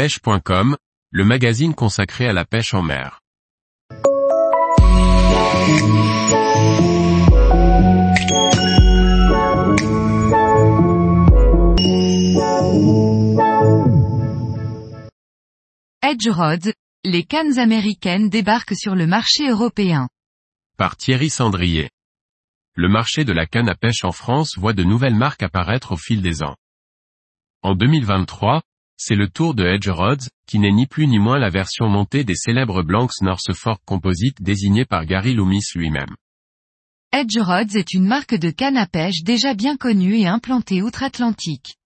pêche.com, le magazine consacré à la pêche en mer. Edge Rods, les cannes américaines débarquent sur le marché européen. Par Thierry Sandrier. Le marché de la canne à pêche en France voit de nouvelles marques apparaître au fil des ans. En 2023, c'est le tour de Edge Rods, qui n'est ni plus ni moins la version montée des célèbres Blanks North Fork Composite désignée par Gary Loomis lui-même. Edge Rods est une marque de canne à pêche déjà bien connue et implantée outre-Atlantique.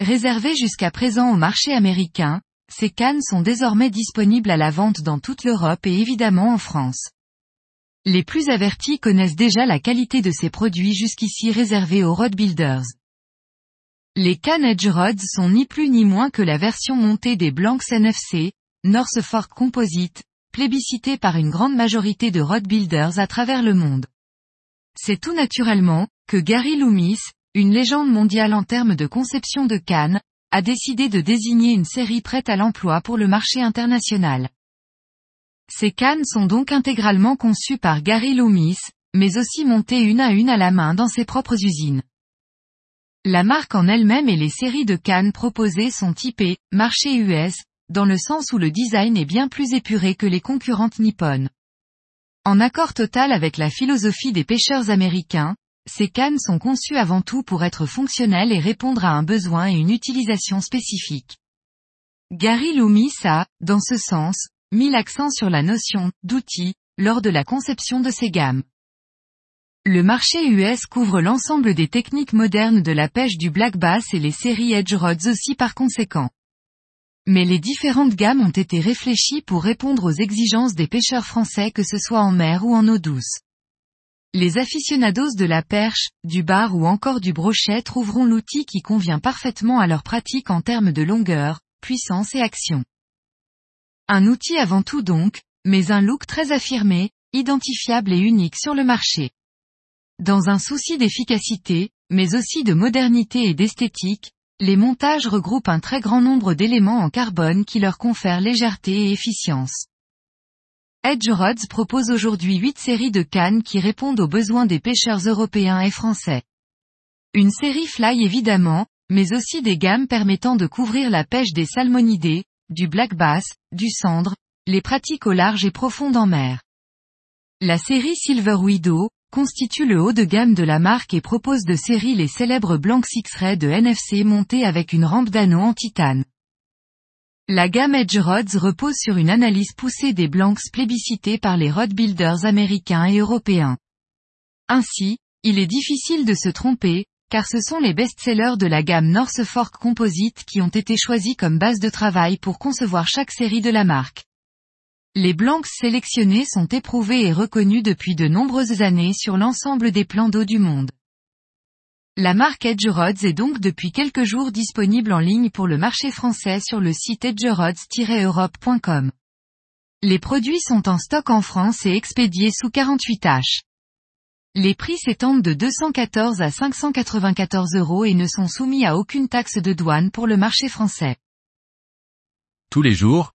Réservée jusqu'à présent au marché américain, ces cannes sont désormais disponibles à la vente dans toute l'Europe et évidemment en France. Les plus avertis connaissent déjà la qualité de ces produits jusqu'ici réservés aux rod builders. Les cannes Edge Rods sont ni plus ni moins que la version montée des Blanks NFC, North Fork Composite, plébiscitée par une grande majorité de rod builders à travers le monde. C'est tout naturellement, que Gary Loomis, une légende mondiale en termes de conception de cannes, a décidé de désigner une série prête à l'emploi pour le marché international. Ces cannes sont donc intégralement conçues par Gary Loomis, mais aussi montées une à une à la main dans ses propres usines. La marque en elle-même et les séries de cannes proposées sont typées marché US, dans le sens où le design est bien plus épuré que les concurrentes nippones. En accord total avec la philosophie des pêcheurs américains, ces cannes sont conçues avant tout pour être fonctionnelles et répondre à un besoin et une utilisation spécifique. Gary Loomis a, dans ce sens, mis l'accent sur la notion d'outil lors de la conception de ces gammes. Le marché US couvre l'ensemble des techniques modernes de la pêche du black bass et les séries Edge Rods aussi par conséquent. Mais les différentes gammes ont été réfléchies pour répondre aux exigences des pêcheurs français que ce soit en mer ou en eau douce. Les aficionados de la perche, du bar ou encore du brochet trouveront l'outil qui convient parfaitement à leur pratique en termes de longueur, puissance et action. Un outil avant tout donc, mais un look très affirmé, identifiable et unique sur le marché. Dans un souci d'efficacité, mais aussi de modernité et d'esthétique, les montages regroupent un très grand nombre d'éléments en carbone qui leur confèrent légèreté et efficience. Edge Rods propose aujourd'hui 8 séries de cannes qui répondent aux besoins des pêcheurs européens et français. Une série fly évidemment, mais aussi des gammes permettant de couvrir la pêche des salmonidés, du black bass, du cendre, les pratiques au large et profondes en mer. La série Silver Widow, constitue le haut de gamme de la marque et propose de série les célèbres Blanks X-Ray de NFC montés avec une rampe d'anneau en titane. La gamme Edge Rods repose sur une analyse poussée des Blanks plébiscités par les rod builders américains et européens. Ainsi, il est difficile de se tromper, car ce sont les best-sellers de la gamme North Fork Composite qui ont été choisis comme base de travail pour concevoir chaque série de la marque. Les blancs sélectionnés sont éprouvés et reconnus depuis de nombreuses années sur l'ensemble des plans d'eau du monde. La marque Edge Rods est donc depuis quelques jours disponible en ligne pour le marché français sur le site edgerods-europe.com. Les produits sont en stock en France et expédiés sous 48 H. Les prix s'étendent de 214 à 594 euros et ne sont soumis à aucune taxe de douane pour le marché français. Tous les jours,